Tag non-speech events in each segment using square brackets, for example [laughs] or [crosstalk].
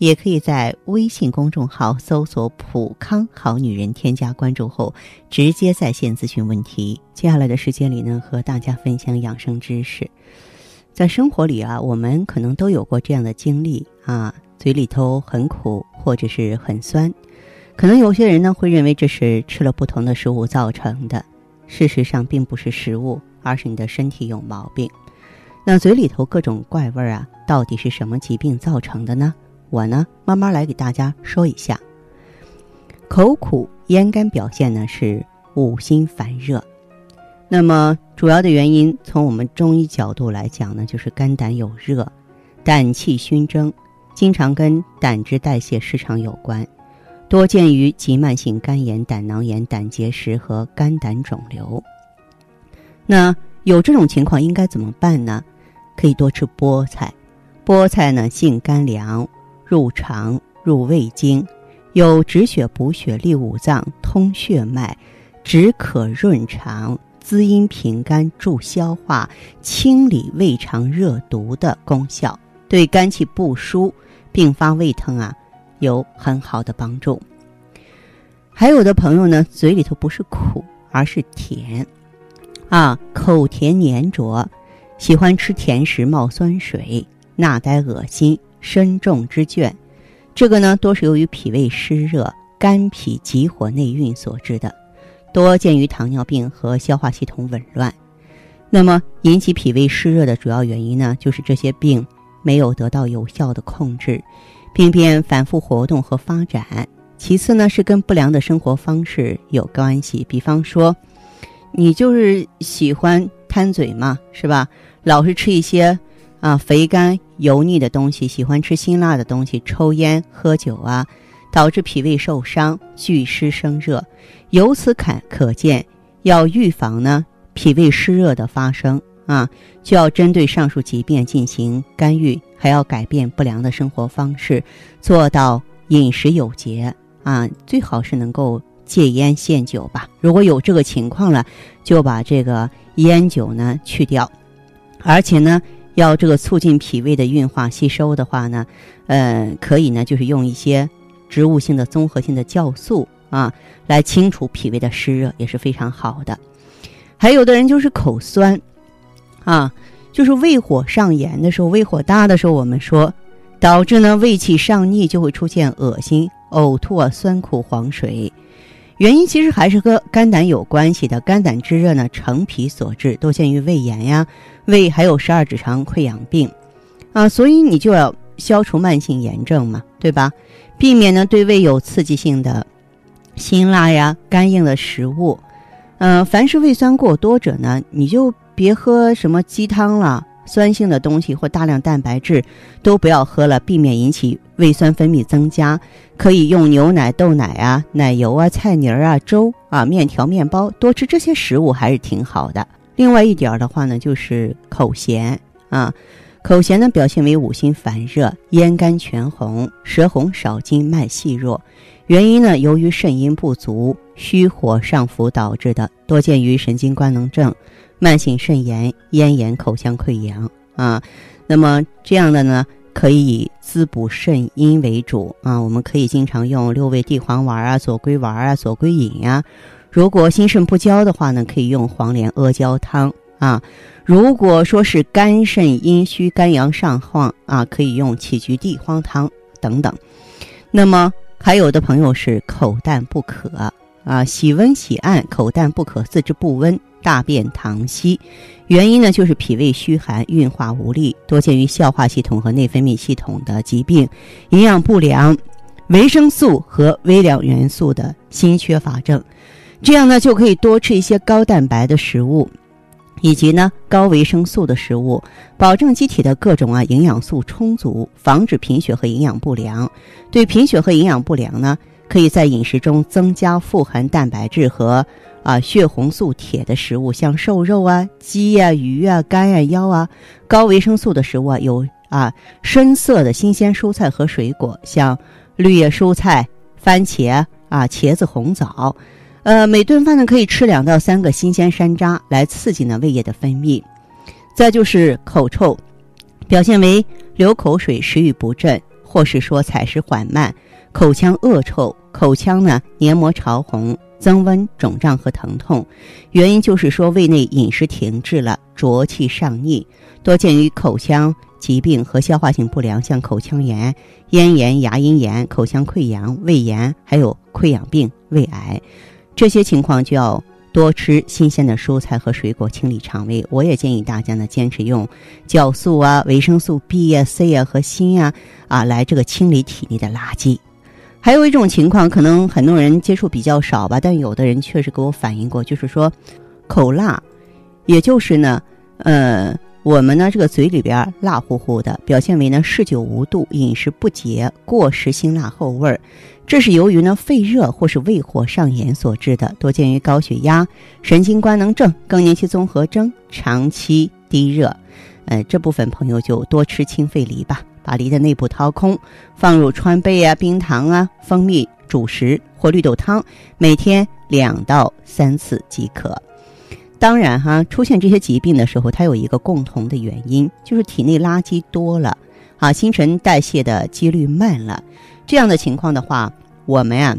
也可以在微信公众号搜索“普康好女人”，添加关注后直接在线咨询问题。接下来的时间里呢，和大家分享养生知识。在生活里啊，我们可能都有过这样的经历啊，嘴里头很苦或者是很酸，可能有些人呢会认为这是吃了不同的食物造成的。事实上，并不是食物，而是你的身体有毛病。那嘴里头各种怪味啊，到底是什么疾病造成的呢？我呢，慢慢来给大家说一下。口苦咽干表现呢是五心烦热，那么主要的原因从我们中医角度来讲呢，就是肝胆有热，胆气熏蒸，经常跟胆汁代谢失常有关，多见于急慢性肝炎、胆囊炎、胆结石和肝胆肿瘤。那有这种情况应该怎么办呢？可以多吃菠菜，菠菜呢性甘凉。入肠入胃经，有止血补血、利五脏、通血脉、止渴润肠、滋阴平肝、助消化、清理胃肠热毒的功效，对肝气不舒、并发胃疼啊有很好的帮助。还有的朋友呢，嘴里头不是苦，而是甜，啊，口甜黏着，喜欢吃甜食，冒酸水，纳呆恶心。身重之倦，这个呢多是由于脾胃湿热、肝脾急火内蕴所致的，多见于糖尿病和消化系统紊乱。那么引起脾胃湿热的主要原因呢，就是这些病没有得到有效的控制，病变反复活动和发展。其次呢，是跟不良的生活方式有关系，比方说，你就是喜欢贪嘴嘛，是吧？老是吃一些。啊，肥甘油腻的东西，喜欢吃辛辣的东西，抽烟喝酒啊，导致脾胃受伤，聚湿生热。由此可可见，要预防呢脾胃湿热的发生啊，就要针对上述疾病进行干预，还要改变不良的生活方式，做到饮食有节啊，最好是能够戒烟限酒吧。如果有这个情况了，就把这个烟酒呢去掉，而且呢。要这个促进脾胃的运化吸收的话呢，呃，可以呢，就是用一些植物性的综合性的酵素啊，来清除脾胃的湿热也是非常好的。还有的人就是口酸，啊，就是胃火上炎的时候，胃火大的时候，我们说导致呢胃气上逆，就会出现恶心、呕吐啊、酸苦黄水。原因其实还是和肝胆有关系的，肝胆之热呢，成脾所致，多见于胃炎呀、胃还有十二指肠溃疡病，啊，所以你就要消除慢性炎症嘛，对吧？避免呢对胃有刺激性的辛辣呀、干硬的食物，嗯，凡是胃酸过多者呢，你就别喝什么鸡汤了。酸性的东西或大量蛋白质都不要喝了，避免引起胃酸分泌增加。可以用牛奶、豆奶啊、奶油啊、菜泥儿啊、粥啊、面条、面包，多吃这些食物还是挺好的。另外一点的话呢，就是口咸啊，口咸呢表现为五心烦热、咽干全红、舌红少津、脉细弱。原因呢，由于肾阴不足、虚火上浮导致的，多见于神经官能症。慢性肾炎、咽炎、口腔溃疡啊，那么这样的呢，可以以滋补肾阴为主啊。我们可以经常用六味地黄丸啊、左归丸啊、左归饮呀。如果心肾不交的话呢，可以用黄连阿胶汤啊。如果说是肝肾阴虚、肝阳上亢啊，可以用杞菊地黄汤等等。那么还有的朋友是口淡不渴啊，喜温喜暗，口淡不渴，四肢不温。大便溏稀，原因呢就是脾胃虚寒，运化无力，多见于消化系统和内分泌系统的疾病，营养不良，维生素和微量元素的锌缺乏症。这样呢就可以多吃一些高蛋白的食物，以及呢高维生素的食物，保证机体的各种啊营养素充足，防止贫血和营养不良。对贫血和营养不良呢，可以在饮食中增加富含蛋白质和啊血红素铁的食物，像瘦肉啊、鸡呀、鱼啊、肝呀、腰啊；高维生素的食物啊，有啊深色的新鲜蔬菜和水果，像绿叶蔬菜、番茄啊、茄子、红枣。呃，每顿饭呢可以吃两到三个新鲜山楂，来刺激呢胃液的分泌。再就是口臭，表现为流口水、食欲不振，或是说采食缓慢、口腔恶臭、口腔呢黏膜潮红、增温、肿胀和疼痛。原因就是说胃内饮食停滞了，浊气上逆，多见于口腔疾病和消化性不良，像口腔炎、咽炎、牙龈炎、口腔溃疡、胃炎，还有溃疡病、胃癌。这些情况就要多吃新鲜的蔬菜和水果，清理肠胃。我也建议大家呢，坚持用酵素啊、维生素 B 啊、C 啊和锌啊啊来这个清理体内的垃圾。还有一种情况，可能很多人接触比较少吧，但有的人确实给我反映过，就是说口辣，也就是呢，呃，我们呢这个嘴里边辣乎乎的，表现为呢嗜酒无度、饮食不节、过食辛辣后味儿。这是由于呢肺热或是胃火上炎所致的，多见于高血压、神经官能症、更年期综合征、长期低热。[laughs] 呃，这部分朋友就多吃清肺梨吧，把梨的内部掏空，放入川贝啊、冰糖啊、蜂蜜煮食或绿豆汤，每天两到三次即可。当然哈，出现这些疾病的时候，它有一个共同的原因，就是体内垃圾多了啊，新陈代谢的几率慢了。这样的情况的话，我们呀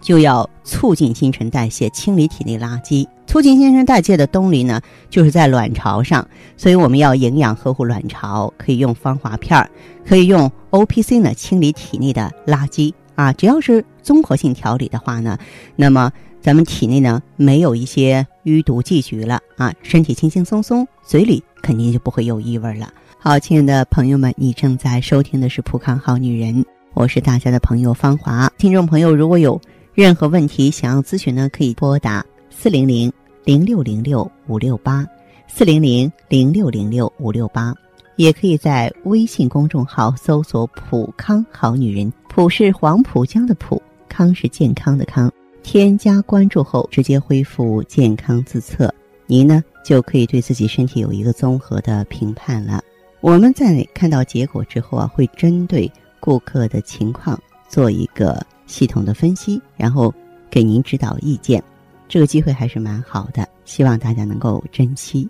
就要促进新陈代谢，清理体内垃圾。促进新陈代谢的动力呢，就是在卵巢上，所以我们要营养呵护卵巢，可以用芳华片儿，可以用 O P C 呢清理体内的垃圾啊。只要是综合性调理的话呢，那么咱们体内呢没有一些淤毒积聚了啊，身体轻轻松松，嘴里肯定就不会有异味了。好，亲爱的朋友们，你正在收听的是《普康好女人》。我是大家的朋友芳华，听众朋友如果有任何问题想要咨询呢，可以拨打四零零零六零六五六八四零零零六零六五六八，也可以在微信公众号搜索“普康好女人”，普是黄浦江的浦，康是健康的康。添加关注后，直接恢复健康自测，您呢就可以对自己身体有一个综合的评判了。我们在看到结果之后啊，会针对。顾客的情况做一个系统的分析，然后给您指导意见，这个机会还是蛮好的，希望大家能够珍惜。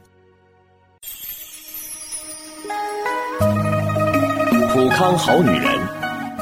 普康好女人，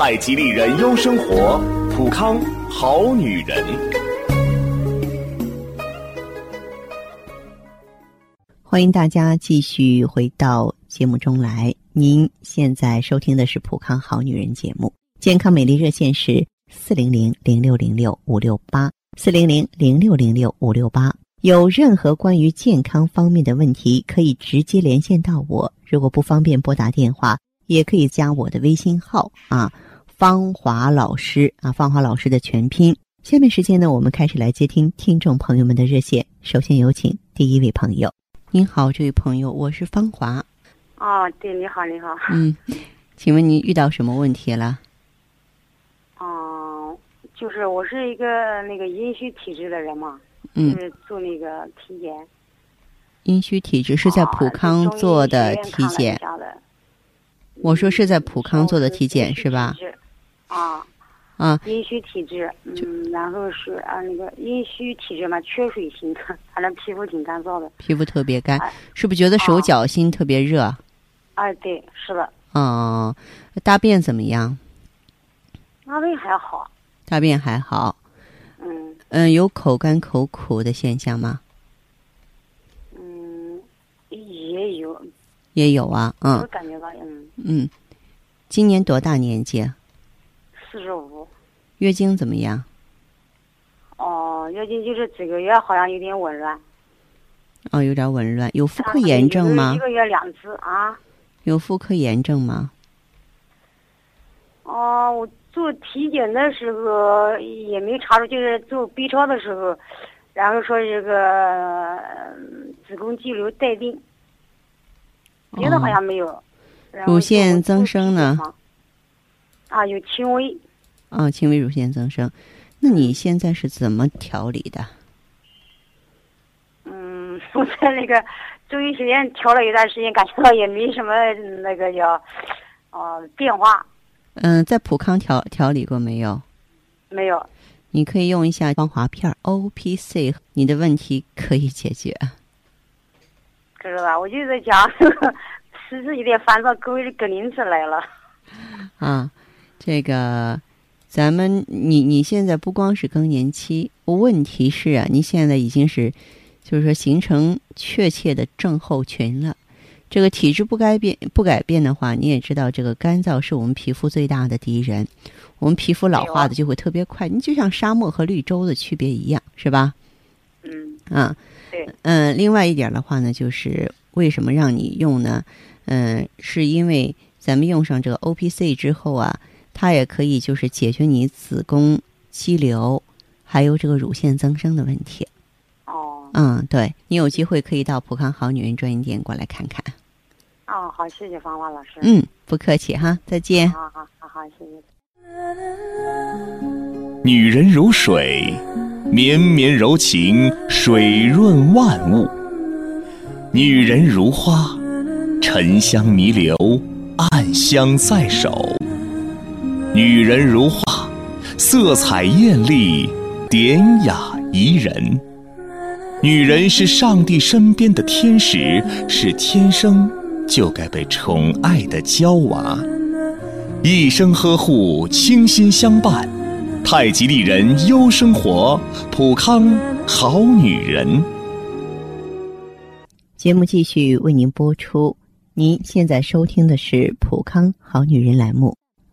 太极丽人优生活，普康好女人。欢迎大家继续回到节目中来。您现在收听的是《普康好女人》节目，健康美丽热线是四零零零六零六五六八四零零零六零六五六八。有任何关于健康方面的问题，可以直接连线到我。如果不方便拨打电话，也可以加我的微信号啊，芳华老师啊，芳华老师的全拼。下面时间呢，我们开始来接听听众朋友们的热线。首先有请第一位朋友。您好，这位朋友，我是芳华。哦，对，你好，你好。嗯，请问您遇到什么问题了？嗯，就是我是一个那个阴虚体质的人嘛，就是做那个体检。阴虚体质是在普康做的体检。我说是在普康做的体检是吧？啊。啊。阴虚体质，嗯，然后是啊，那个阴虚体质嘛，缺水型的，[laughs] 反正皮肤挺干燥的。皮肤特别干，是不是觉得手脚心特别热？哎，对，是的。哦，大便怎么样？大便还好。大便还好。嗯。嗯，有口干口苦的现象吗？嗯，也有。也有啊，嗯。我感觉到，嗯。嗯，今年多大年纪？四十五。月经怎么样？哦，月经就是几个月好像有点紊乱。哦，有点紊乱，有妇科炎症吗？一个月两次啊。有妇科炎症吗？哦，我做体检的时候也没查出，就是做 B 超的时候，然后说这个子宫肌瘤待定，别的好像没有。乳腺增生呢？啊，有轻微。啊，轻微乳腺增生，那你现在是怎么调理的？嗯，[laughs] 我在那个中医学院调了一段时间，感觉到也没什么那个叫哦变化。嗯，在普康调调理过没有？没有。你可以用一下光华片 O P C，你的问题可以解决。知道吧？我就在讲，时时有点烦躁，勾勾铃子来了。啊，这个。咱们，你你现在不光是更年期，问题是啊，你现在已经是，就是说形成确切的症候群了。这个体质不改变不改变的话，你也知道，这个干燥是我们皮肤最大的敌人。我们皮肤老化的就会特别快，你就像沙漠和绿洲的区别一样，是吧？嗯。啊。对。嗯，另外一点的话呢，就是为什么让你用呢？嗯，是因为咱们用上这个 O P C 之后啊。它也可以就是解决你子宫肌瘤，还有这个乳腺增生的问题。哦。嗯，对你有机会可以到普康好女人专营店过来看看。哦，好，谢谢芳华老师。嗯，不客气哈，再见。好好好好，谢谢。女人如水，绵绵柔情，水润万物；女人如花，沉香弥留，暗香在手。女人如画，色彩艳丽，典雅宜人。女人是上帝身边的天使，是天生就该被宠爱的娇娃，一生呵护，倾心相伴。太极丽人优生活，普康好女人。节目继续为您播出。您现在收听的是普康好女人栏目。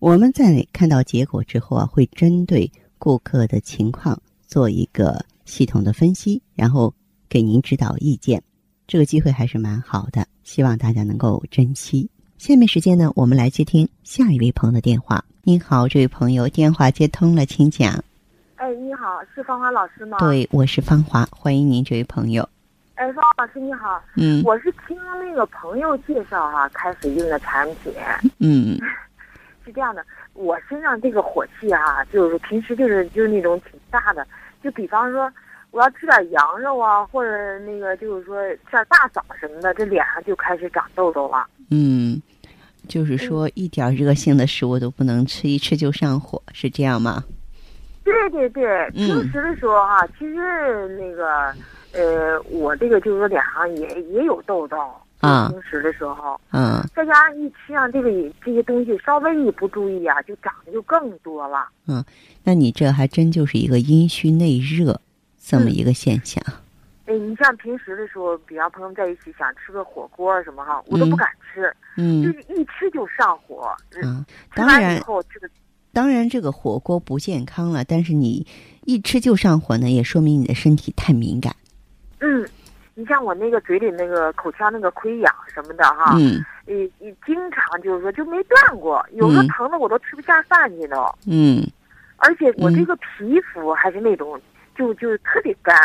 我们在看到结果之后啊，会针对顾客的情况做一个系统的分析，然后给您指导意见。这个机会还是蛮好的，希望大家能够珍惜。下面时间呢，我们来接听下一位朋友的电话。您好，这位朋友，电话接通了，请讲。哎，你好，是芳华老师吗？对，我是芳华，欢迎您，这位朋友。哎，芳华老师你好。嗯。我是听那个朋友介绍哈，开始用的产品。嗯。是这样的，我身上这个火气啊，就是平时就是就是那种挺大的，就比方说我要吃点羊肉啊，或者那个就是说吃点大枣什么的，这脸上就开始长痘痘了。嗯，就是说一点热性的食物都不能吃，一吃就上火，是这样吗？对对对，平时的时候哈，其实那个呃，我这个就是说脸上也也有痘痘。啊，平时的时候，嗯，再加上一吃上这个这些东西，稍微一不注意啊，就长得就更多了。嗯，那你这还真就是一个阴虚内热这么一个现象。哎，你像平时的时候，比方朋友在一起想吃个火锅什么哈，我都不敢吃，嗯，就是一吃就上火。嗯，当然，以后这个当然这个火锅不健康了，但是你一吃就上火呢，也说明你的身体太敏感。嗯。你像我那个嘴里那个口腔那个溃疡什么的哈，嗯，你你经常就是说就没断过，有时候疼的我都吃不下饭去都，嗯，而且我这个皮肤还是那种就就特别干，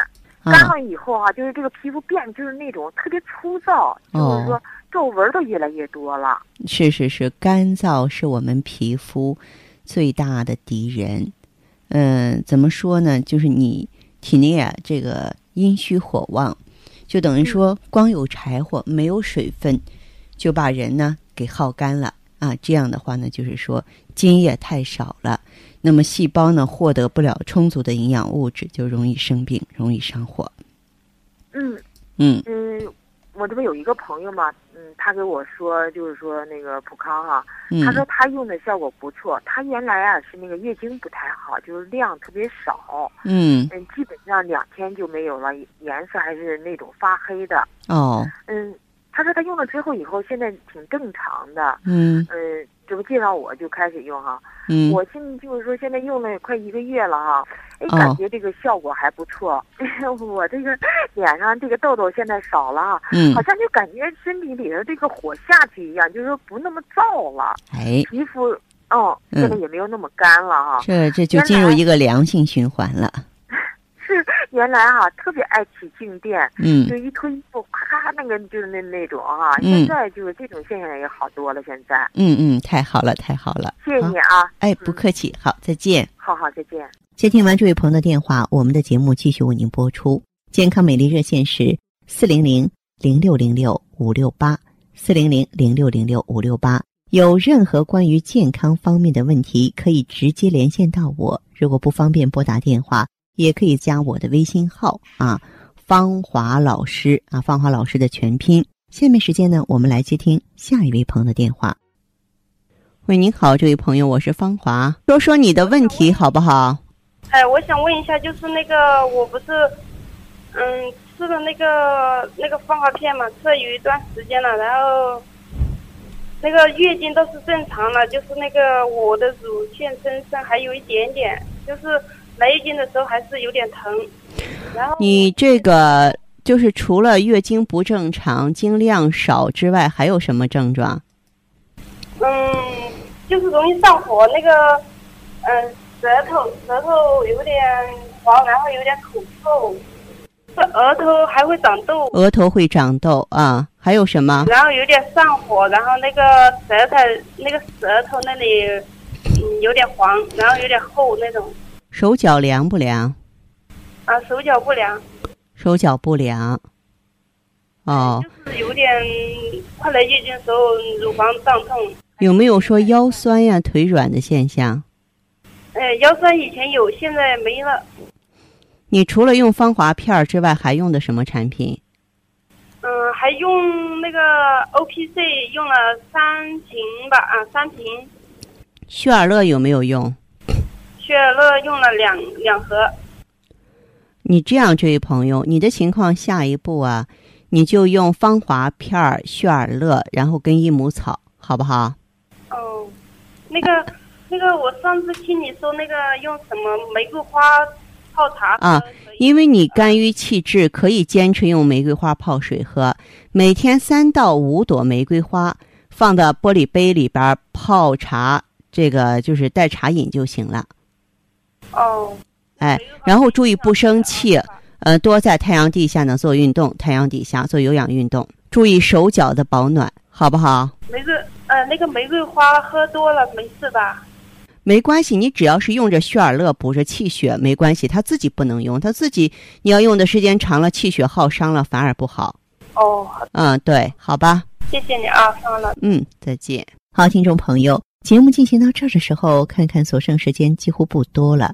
干了以后啊，就是这个皮肤变就是那种特别粗糙，就是说皱纹都越来越多了。是是是，干燥是我们皮肤最大的敌人。嗯，怎么说呢？就是你体内啊，这个阴虚火旺。就等于说，光有柴火没有水分，就把人呢给耗干了。啊，这样的话呢，就是说津液太少了，那么细胞呢获得不了充足的营养物质，就容易生病，容易上火。嗯。嗯。嗯，我这边有一个朋友嘛，嗯，他给我说，就是说那个普康哈、嗯他说他用的效果不错。他原来啊是那个月经不太好，就是量特别少，嗯嗯，基本上两天就没有了，颜色还是那种发黑的。哦嗯，他说他用了之后以后现在挺正常的。嗯呃，这不介绍我就开始用哈，嗯我现在就是说现在用了快一个月了哈，哎，哦感觉这个效果还不错。[laughs] 我这个脸上这个痘痘现在少了哈，嗯好，像就感觉身体里的这个火下去一样，就是说不那么燥了，哎，皮肤哦嗯现在也没有那么干了哈。这这就进入一个良性循环了。是 [laughs] 原来哈、特别爱起静电，嗯就一脱衣服咔咔那个就是那那种哈、嗯现在就是这种现象也好多了。现在嗯嗯，太好了，太好了。谢谢你啊，哎，不客气，好，再见。好好再见。接听完这位朋友的电话，我们的节目继续为您播出。健康美丽热线是四零零零六零六五六八四零零零六零六五六八。有任何关于健康方面的问题，可以直接连线到我。如果不方便拨打电话，也可以加我的微信号啊，芳华老师啊，芳华老师的全拼。下面时间呢，我们来接听下一位朋友的电话。喂，您好，这位朋友，我是芳华，说说你的问题好不好？哎，我想问一下，就是那个我不是，嗯，吃了那个那个芳华片嘛，吃了有一段时间了，然后那个月经倒是正常了，就是那个我的乳腺增生还有一点点，就是来月经的时候还是有点疼，然后你这个就是除了月经不正常、经量少之外，还有什么症状？嗯，就是容易上火，那个嗯舌头舌头有点黄，然后有点口臭，这额头还会长痘。额头会长痘啊？还有什么？然后有点上火，然后那个舌头那个舌头那里，嗯，有点黄，然后有点厚那种，手脚凉不凉？啊，手脚不凉，手脚不凉。哦，就是有点快来月经的时候乳房胀痛，有没有说腰酸呀、腿软的现象？哎，腰酸以前有，现在没了，你除了用芳华片儿之外，还用的什么产品？嗯，还用那个 O P C 用了三瓶吧，啊，三瓶，血尔乐有没有用？血尔乐用了两两盒，你这样，这位朋友，你的情况下一步啊，你就用芳华片儿、血尔乐，然后跟益母草，好不好？哦，那个 [laughs] 那个，我上次听你说那个用什么玫瑰花泡茶啊因为你肝郁气滞，可以坚持用玫瑰花泡水喝，每天三到五朵玫瑰花放到玻璃杯里边泡茶，这个就是代茶饮就行了。哦，哎，然后注意不生气，呃，多在太阳底下呢做运动，太阳底下做有氧运动，注意手脚的保暖，好不好？玫瑰呃那个玫瑰花喝多了没事吧？没关系，你只要是用着血尔乐补着气血，没关系，他自己不能用，他自己你要用的时间长了，气血耗伤了，反而不好。哦，嗯，对，好吧。谢谢你啊，放了。嗯，再见。好，听众朋友，节目进行到这儿的时候，看看所剩时间几乎不多了。